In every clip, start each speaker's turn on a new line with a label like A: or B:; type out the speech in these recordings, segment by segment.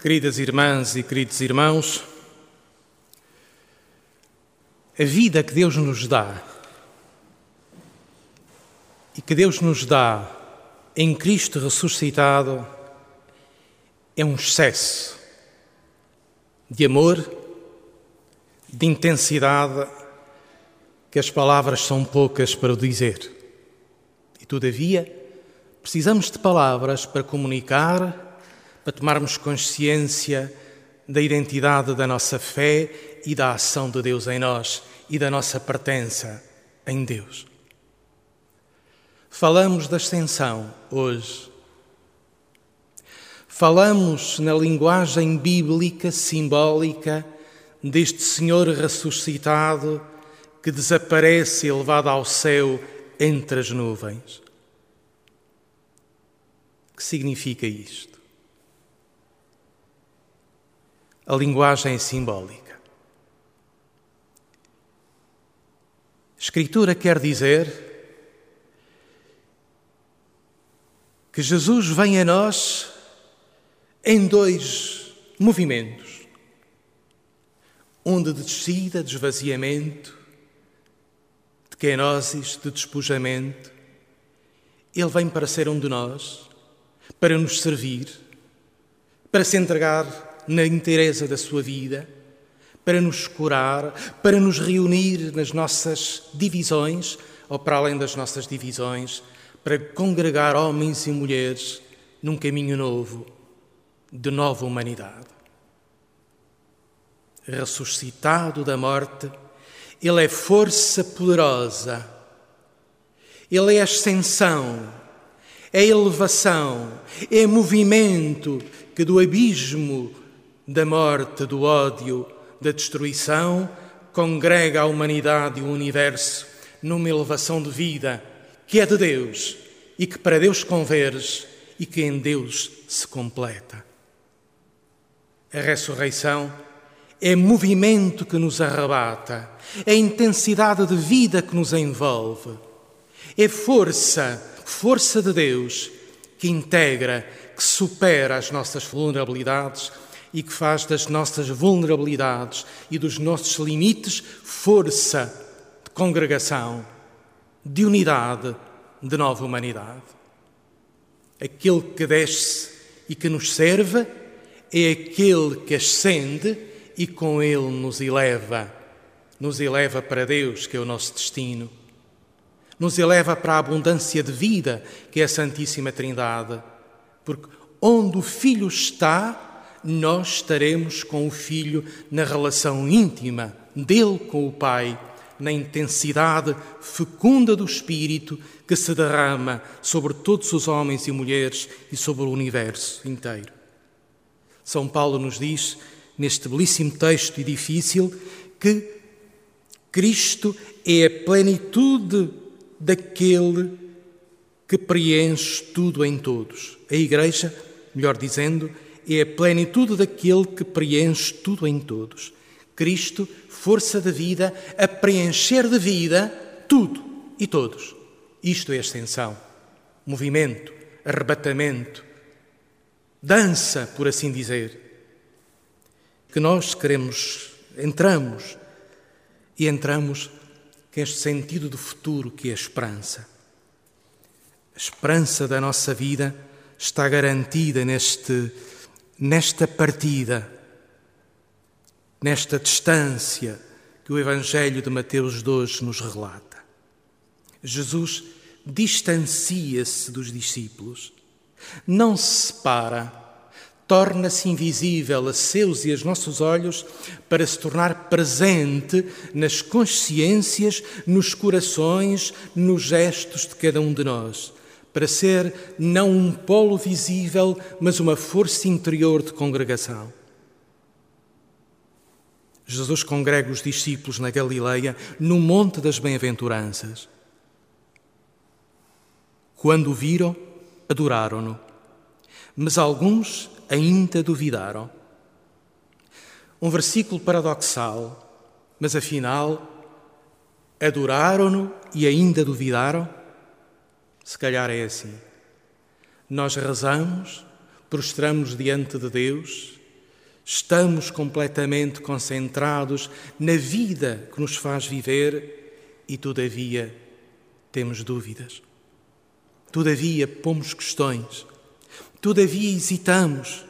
A: Queridas irmãs e queridos irmãos, a vida que Deus nos dá e que Deus nos dá em Cristo ressuscitado é um excesso de amor, de intensidade, que as palavras são poucas para o dizer. E, todavia, precisamos de palavras para comunicar para tomarmos consciência da identidade da nossa fé e da ação de Deus em nós e da nossa pertença em Deus. Falamos da ascensão hoje. Falamos na linguagem bíblica simbólica deste Senhor ressuscitado que desaparece elevado ao céu entre as nuvens. O que significa isto? A linguagem simbólica. Escritura quer dizer que Jesus vem a nós em dois movimentos: um de descida, de esvaziamento, de kenosis, de despojamento. Ele vem para ser um de nós, para nos servir, para se entregar na inteireza da sua vida, para nos curar, para nos reunir nas nossas divisões, ou para além das nossas divisões, para congregar homens e mulheres num caminho novo, de nova humanidade. Ressuscitado da morte, Ele é força poderosa, Ele é ascensão, é elevação, é movimento que do abismo da morte, do ódio, da destruição, congrega a humanidade e o universo numa elevação de vida que é de Deus e que para Deus converge e que em Deus se completa. A ressurreição é movimento que nos arrebata, é intensidade de vida que nos envolve, é força, força de Deus que integra, que supera as nossas vulnerabilidades e que faz das nossas vulnerabilidades e dos nossos limites força de congregação, de unidade, de nova humanidade. Aquele que desce e que nos serve é aquele que ascende e com ele nos eleva. Nos eleva para Deus, que é o nosso destino. Nos eleva para a abundância de vida, que é a Santíssima Trindade. Porque onde o Filho está, nós estaremos com o Filho na relação íntima dele com o Pai, na intensidade fecunda do Espírito que se derrama sobre todos os homens e mulheres e sobre o universo inteiro. São Paulo nos diz, neste belíssimo texto e difícil, que Cristo é a plenitude daquele que preenche tudo em todos. A Igreja, melhor dizendo, é a plenitude daquele que preenche tudo em todos. Cristo, força da vida, a preencher de vida tudo e todos. Isto é ascensão, movimento, arrebatamento, dança, por assim dizer. Que nós queremos, entramos e entramos com este sentido do futuro que é a esperança. A esperança da nossa vida está garantida neste nesta partida, nesta distância que o Evangelho de Mateus 2 nos relata. Jesus distancia-se dos discípulos, não se separa, torna-se invisível a seus e aos nossos olhos para se tornar presente nas consciências, nos corações, nos gestos de cada um de nós para ser não um polo visível, mas uma força interior de congregação. Jesus congrega os discípulos na Galileia, no Monte das Bem-aventuranças. Quando o viram, adoraram-no, mas alguns ainda duvidaram. Um versículo paradoxal, mas afinal, adoraram-no e ainda duvidaram? Se calhar é assim. Nós rezamos, prostramos diante de Deus Estamos completamente concentrados na vida que nos faz viver e, todavia, temos dúvidas. Todavia, pomos questões. Todavia, hesitamos.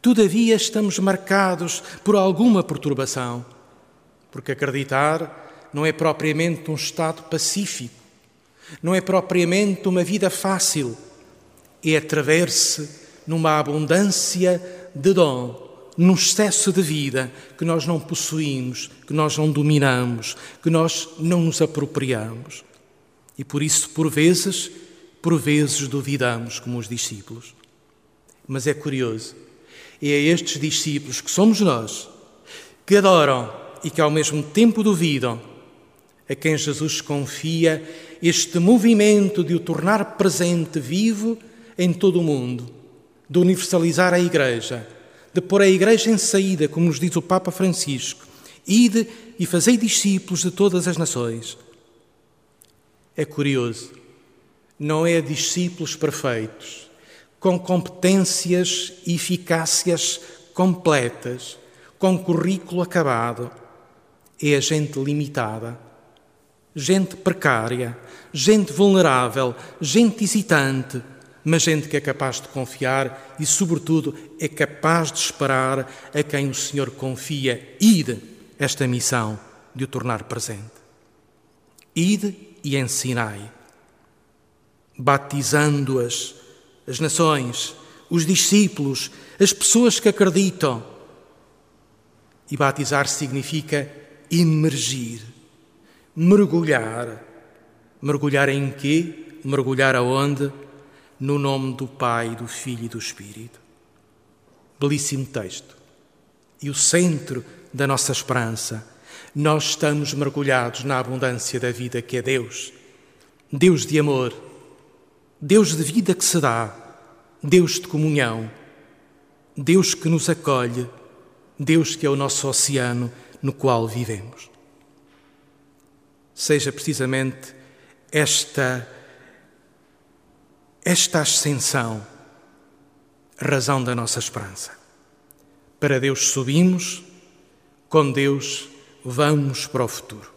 A: Todavia, estamos marcados por alguma perturbação. Porque acreditar não é propriamente um estado pacífico, não é propriamente uma vida fácil, é atrever-se numa abundância de dom num excesso de vida que nós não possuímos, que nós não dominamos, que nós não nos apropriamos. E por isso, por vezes, por vezes duvidamos como os discípulos. Mas é curioso, é a estes discípulos que somos nós, que adoram e que ao mesmo tempo duvidam, a quem Jesus confia este movimento de o tornar presente, vivo em todo o mundo, de universalizar a Igreja de pôr a Igreja em saída, como nos diz o Papa Francisco, ide e fazei discípulos de todas as nações. É curioso, não é discípulos perfeitos, com competências e eficácias completas, com currículo acabado. É a gente limitada, gente precária, gente vulnerável, gente hesitante mas gente que é capaz de confiar e, sobretudo, é capaz de esperar a quem o Senhor confia. Ide esta missão de o tornar presente. Ide e ensinai, batizando-as, as nações, os discípulos, as pessoas que acreditam. E batizar significa emergir, mergulhar. Mergulhar em quê? Mergulhar aonde? no nome do Pai, do Filho e do Espírito. Belíssimo texto. E o centro da nossa esperança. Nós estamos mergulhados na abundância da vida que é Deus. Deus de amor, Deus de vida que se dá, Deus de comunhão, Deus que nos acolhe, Deus que é o nosso oceano no qual vivemos. Seja precisamente esta esta ascensão, razão da nossa esperança. Para Deus subimos, com Deus vamos para o futuro.